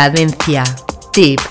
Cadencia Deep.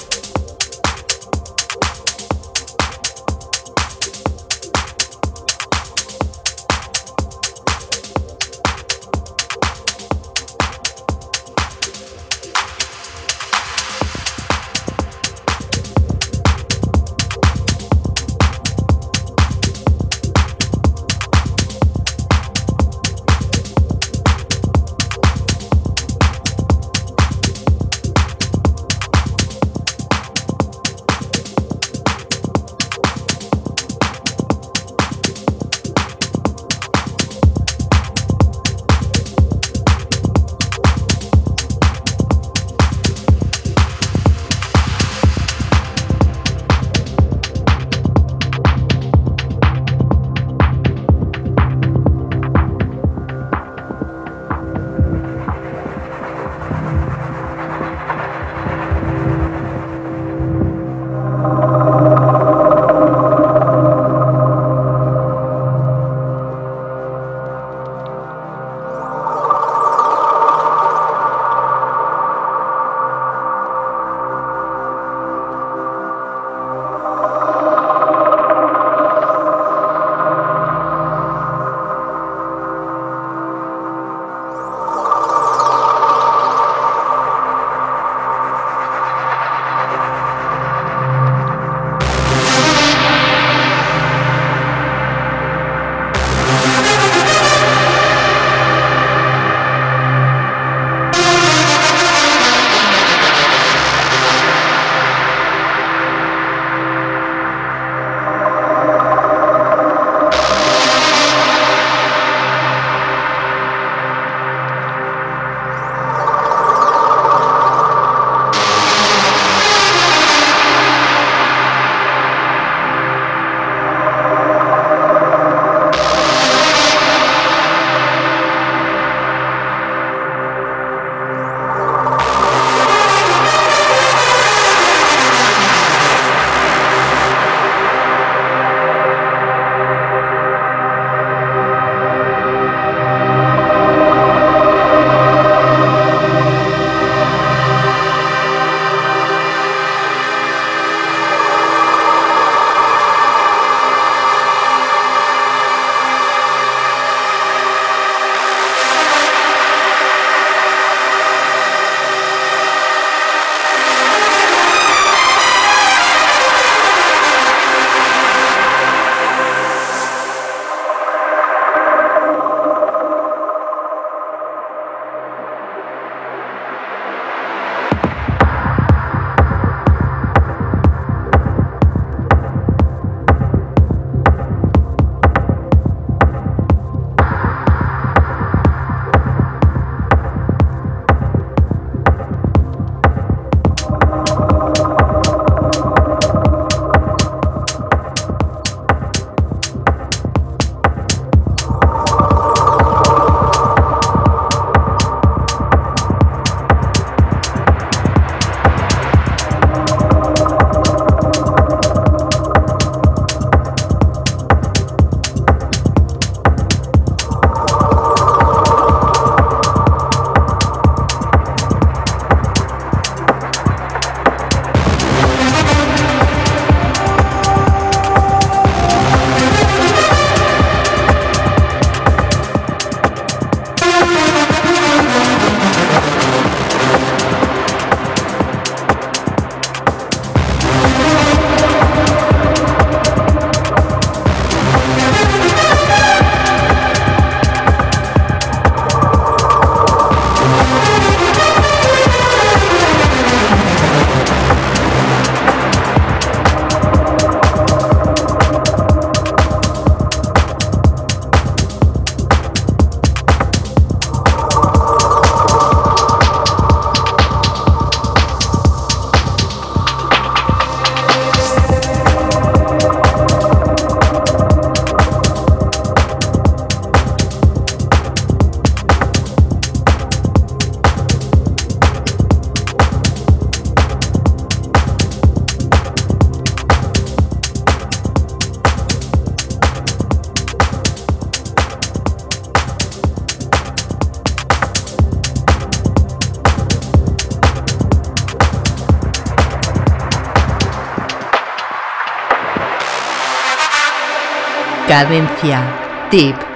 Cadencia. Tip.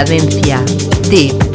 Cadencia. Tip.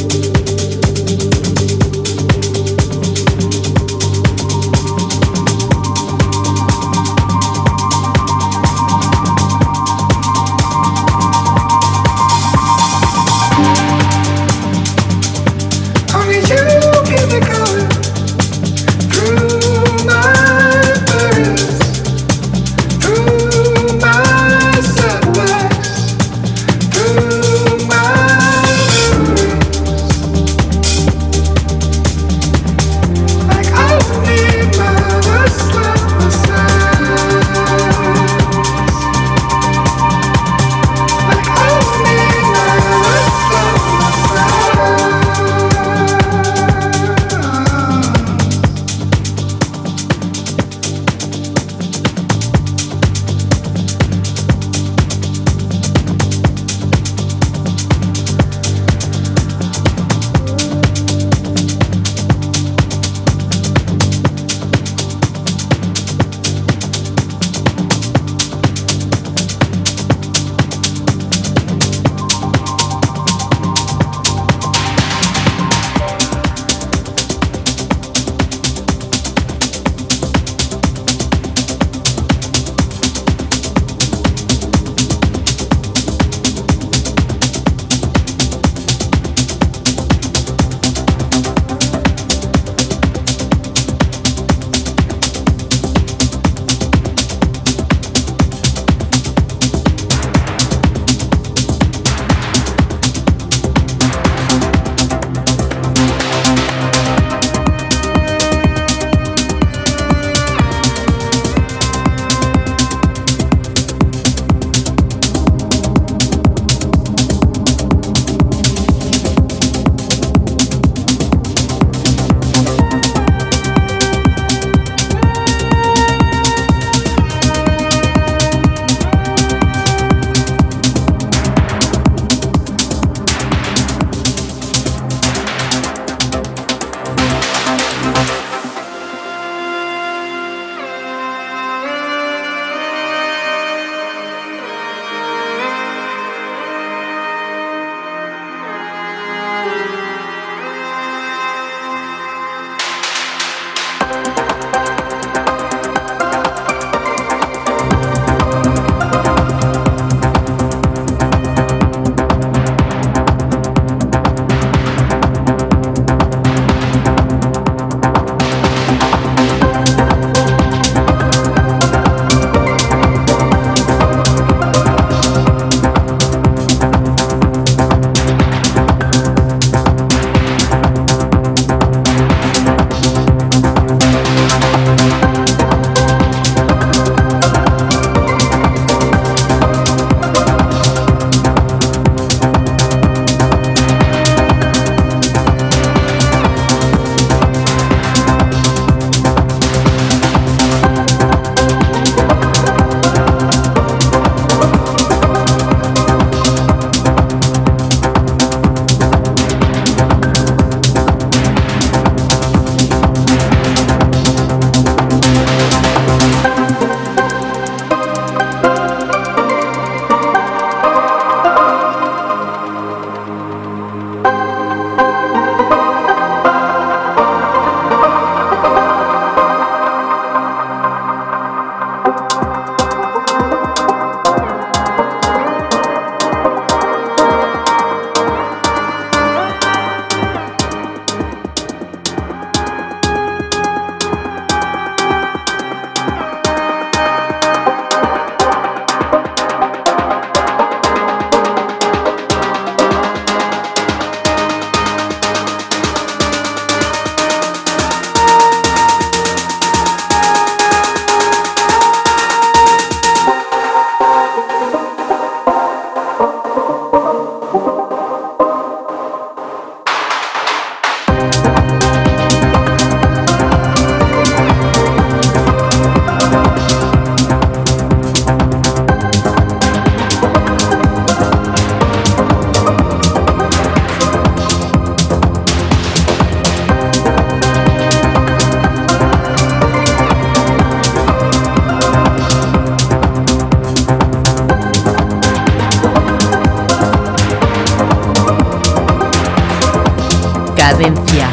Cadencia.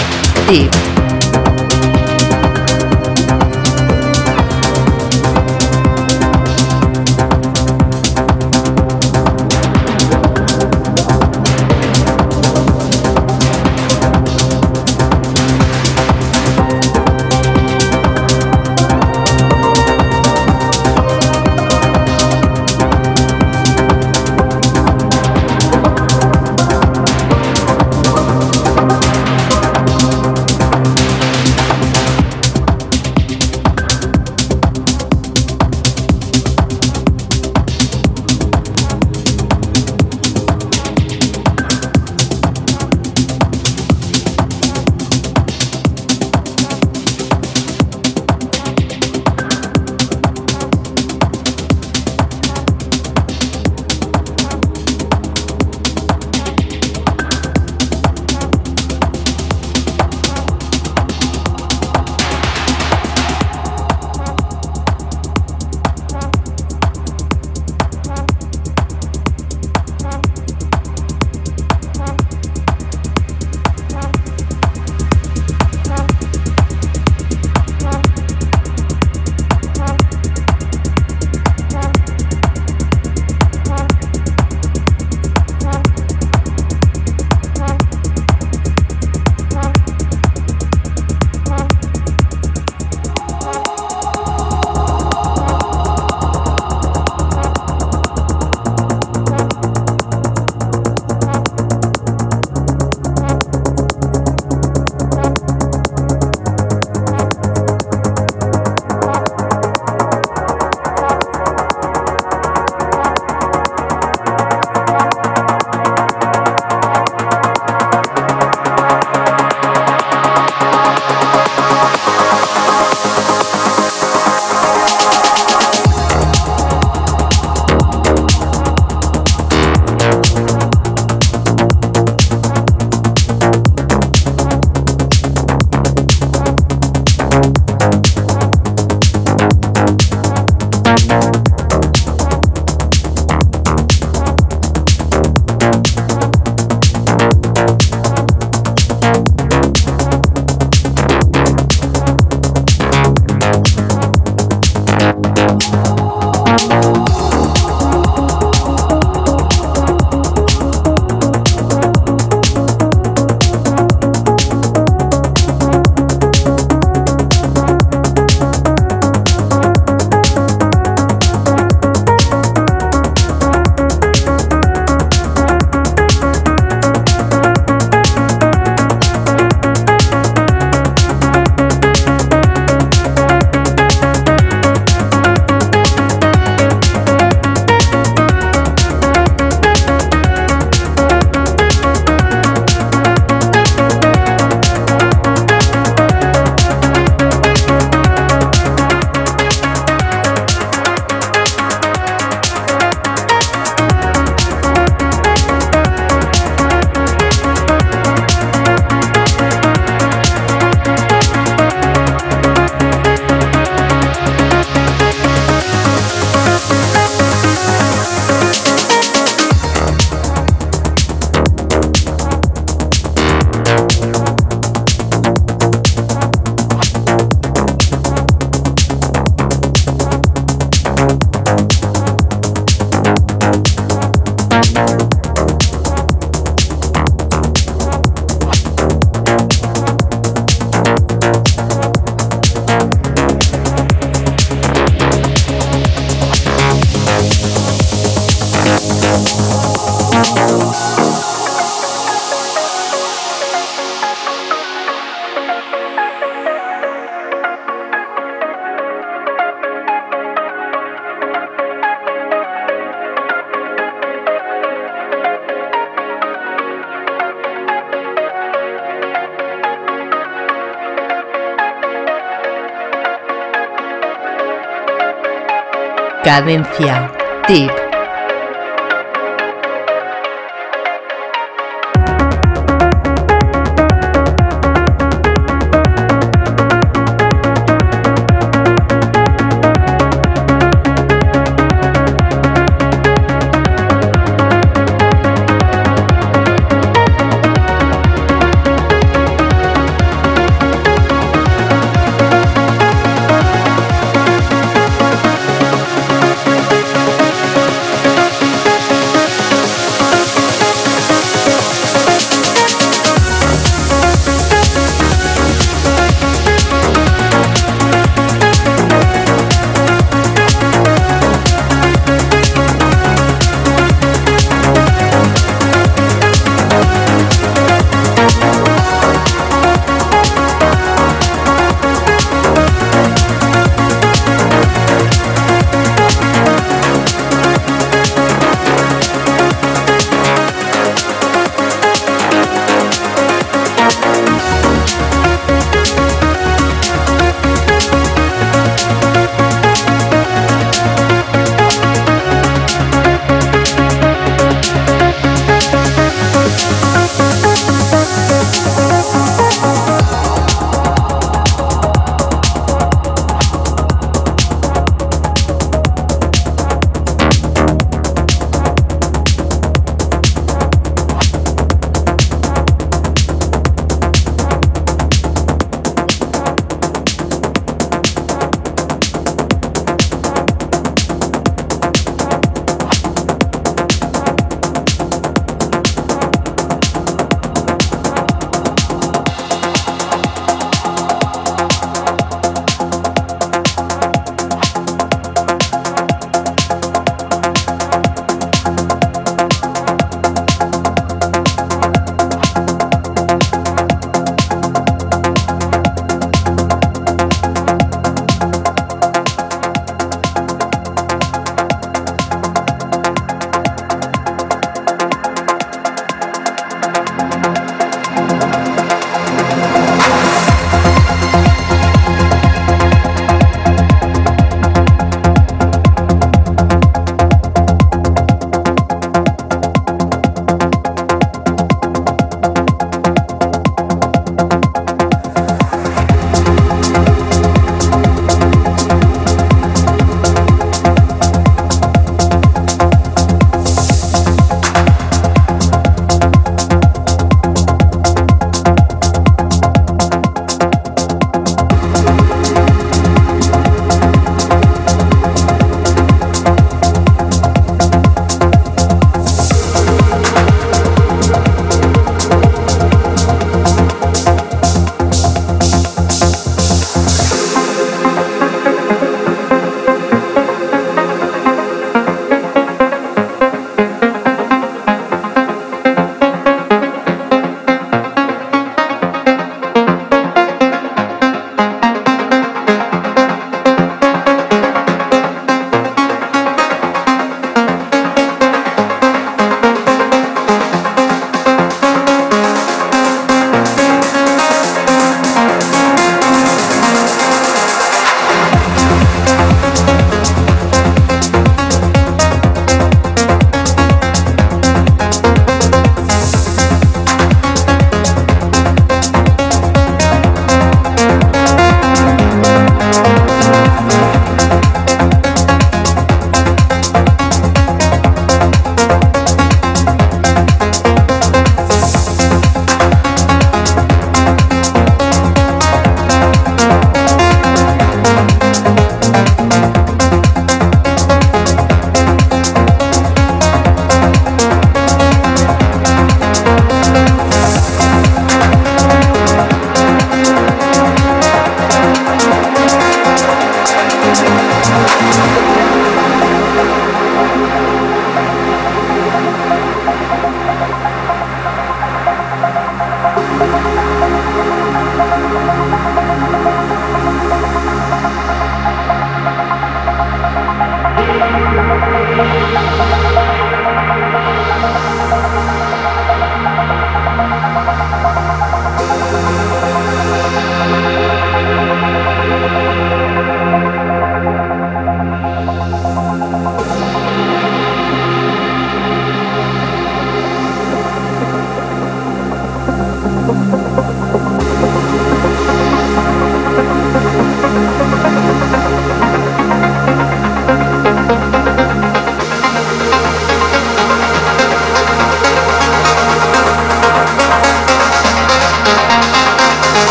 Tip. Cadencia. Tip.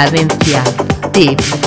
Cadencia. Tip.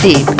Cadencia.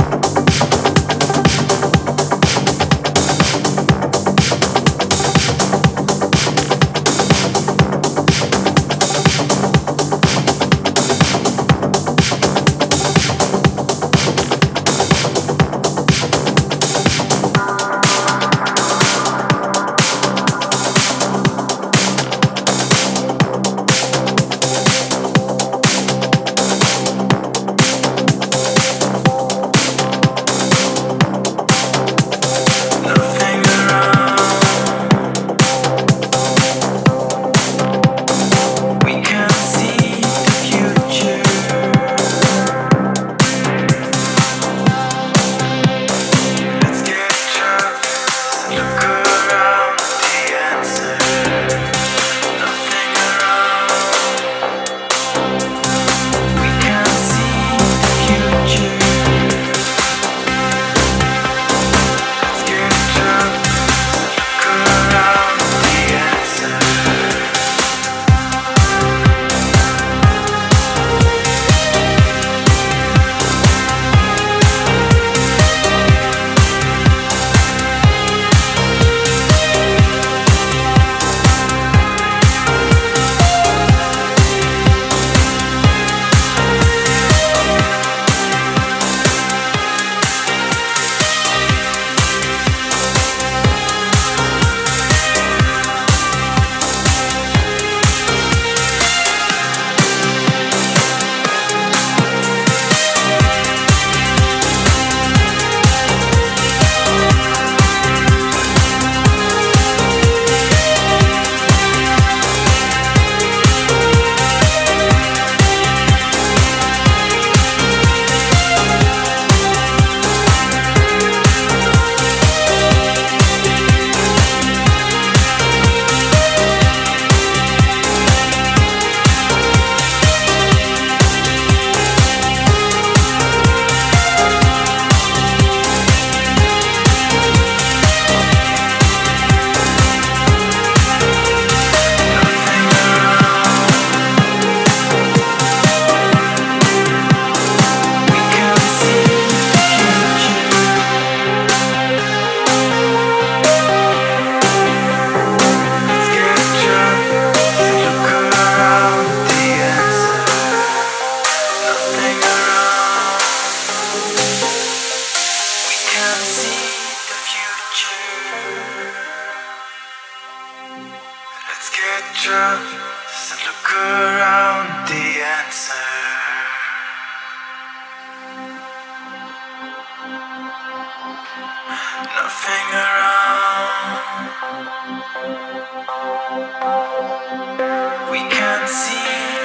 We can't see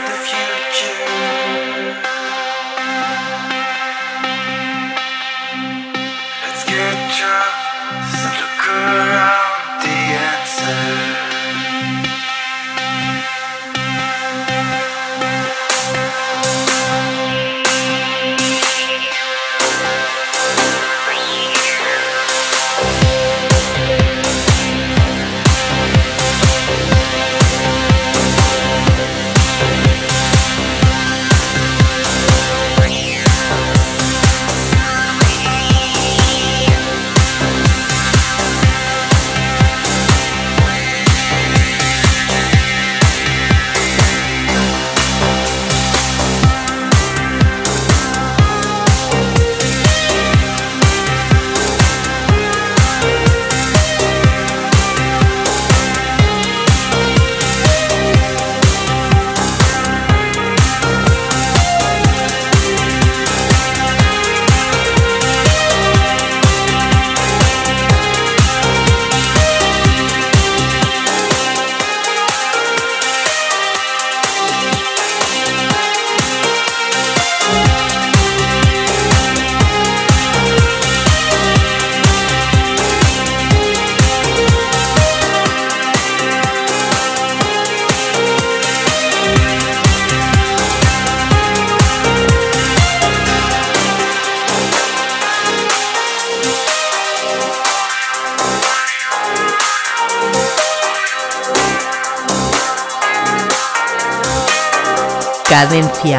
Cadencia.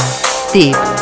Tip.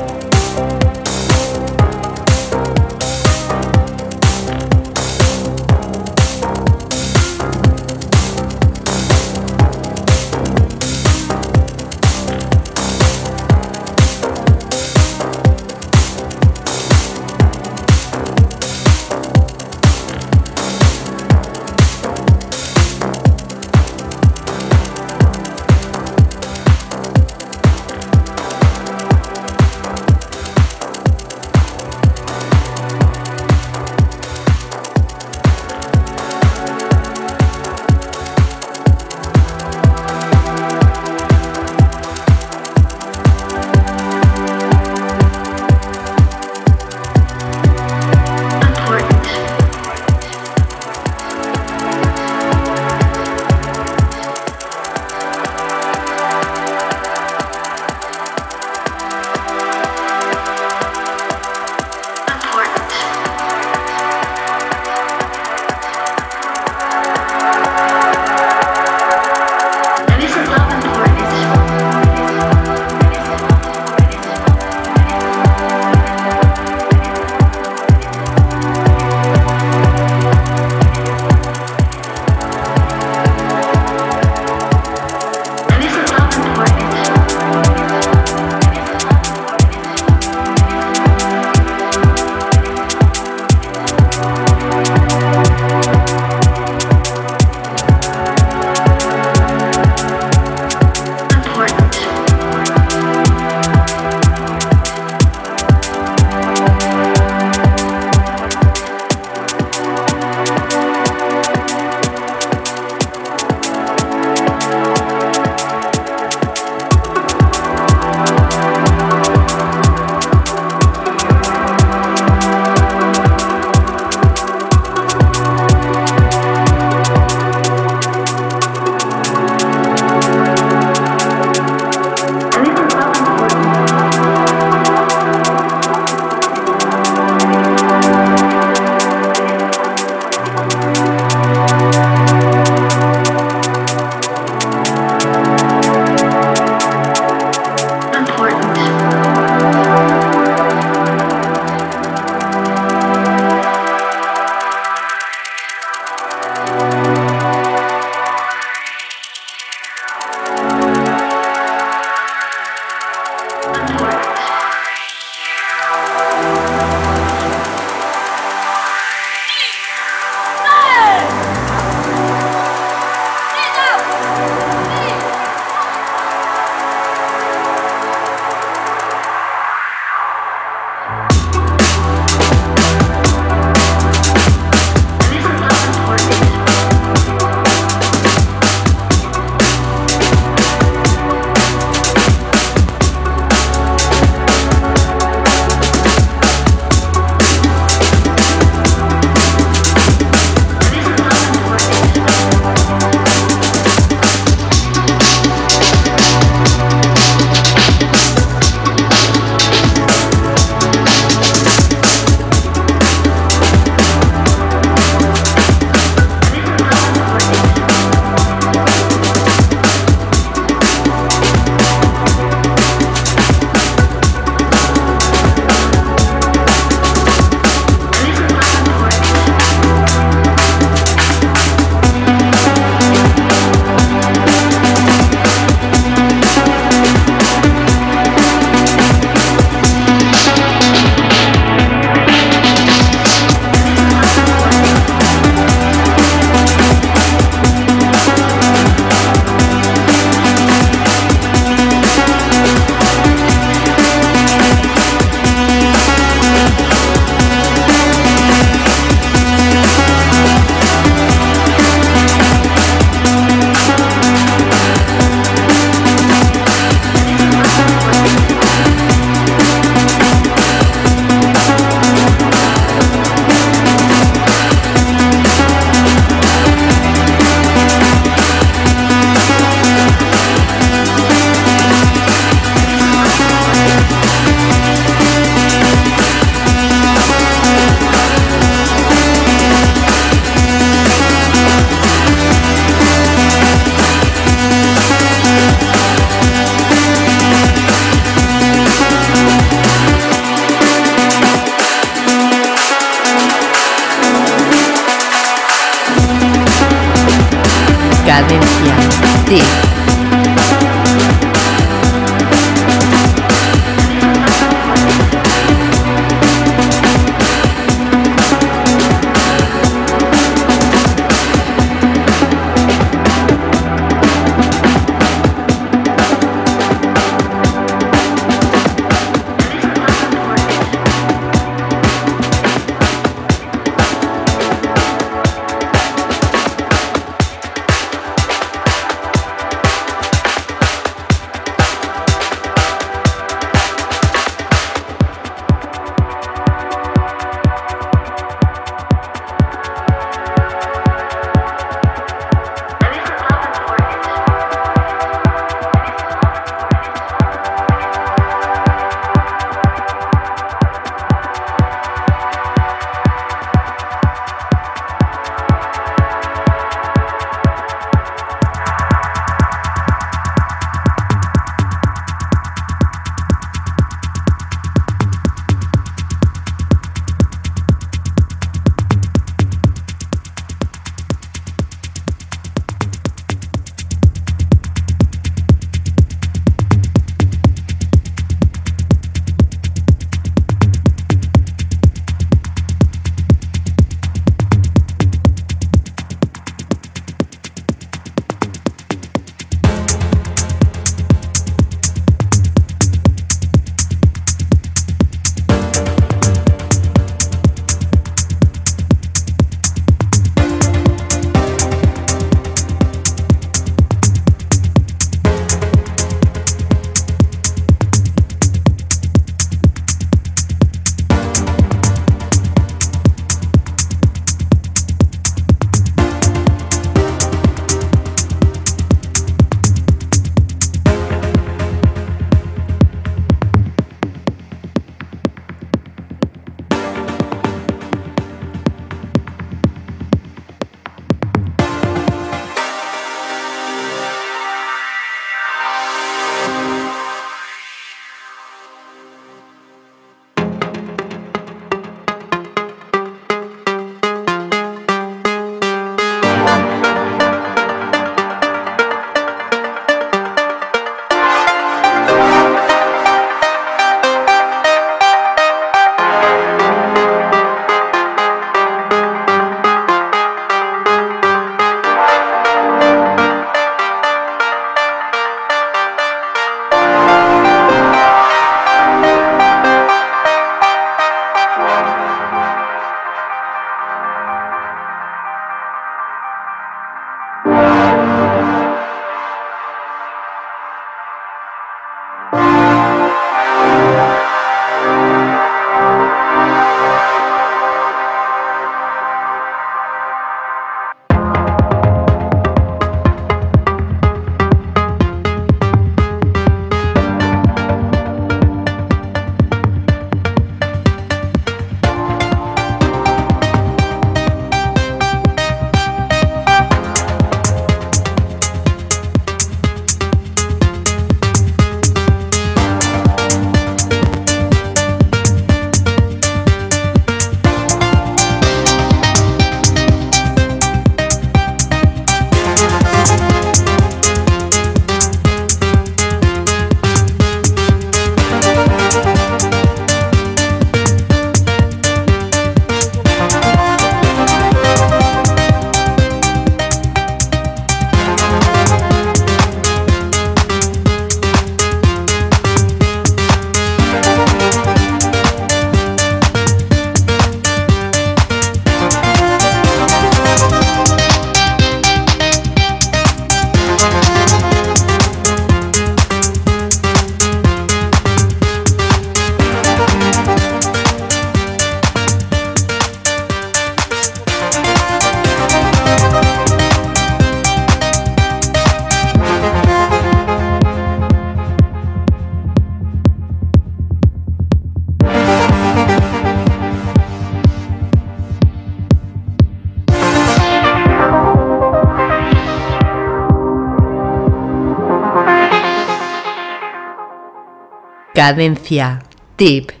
Cadencia. Tip.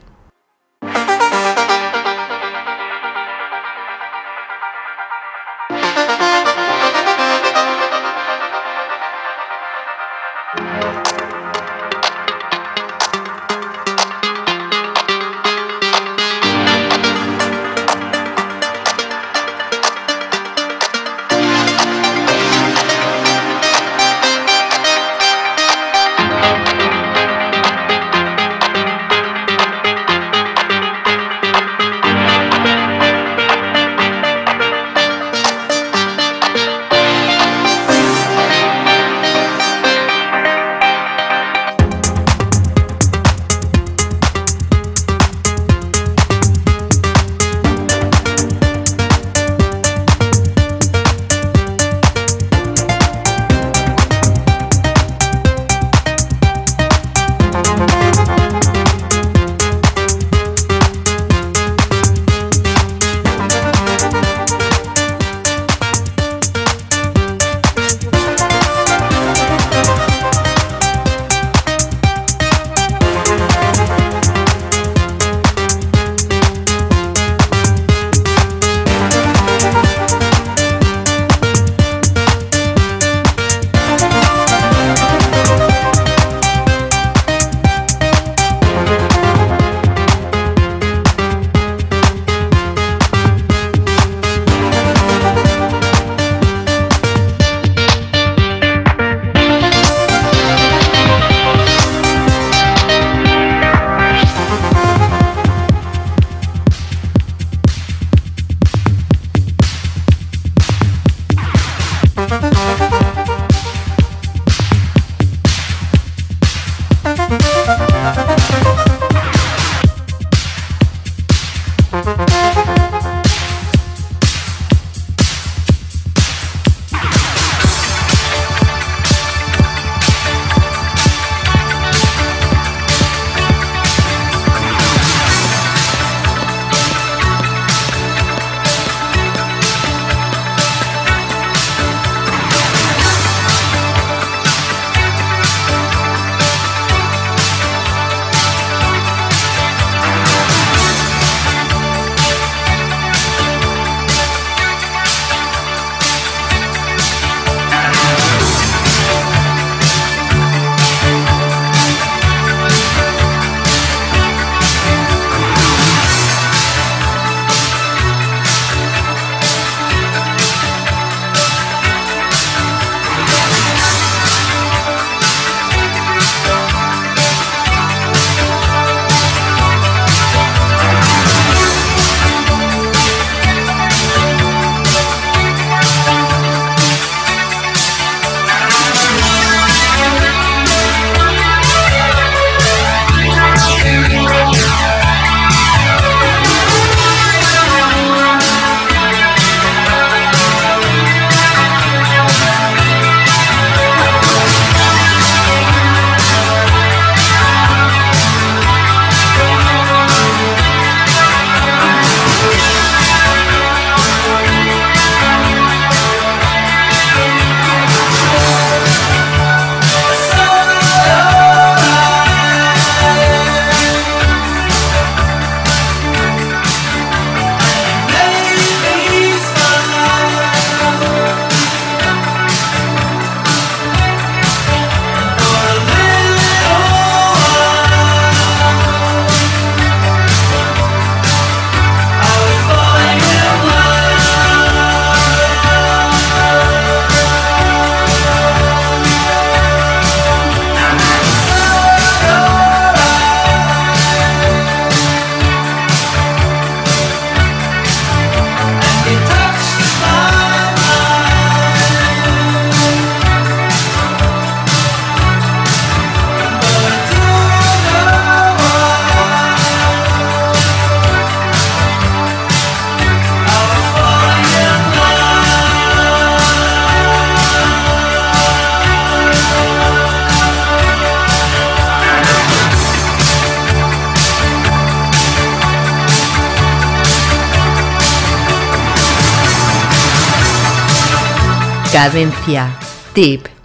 Cadencia. Tip.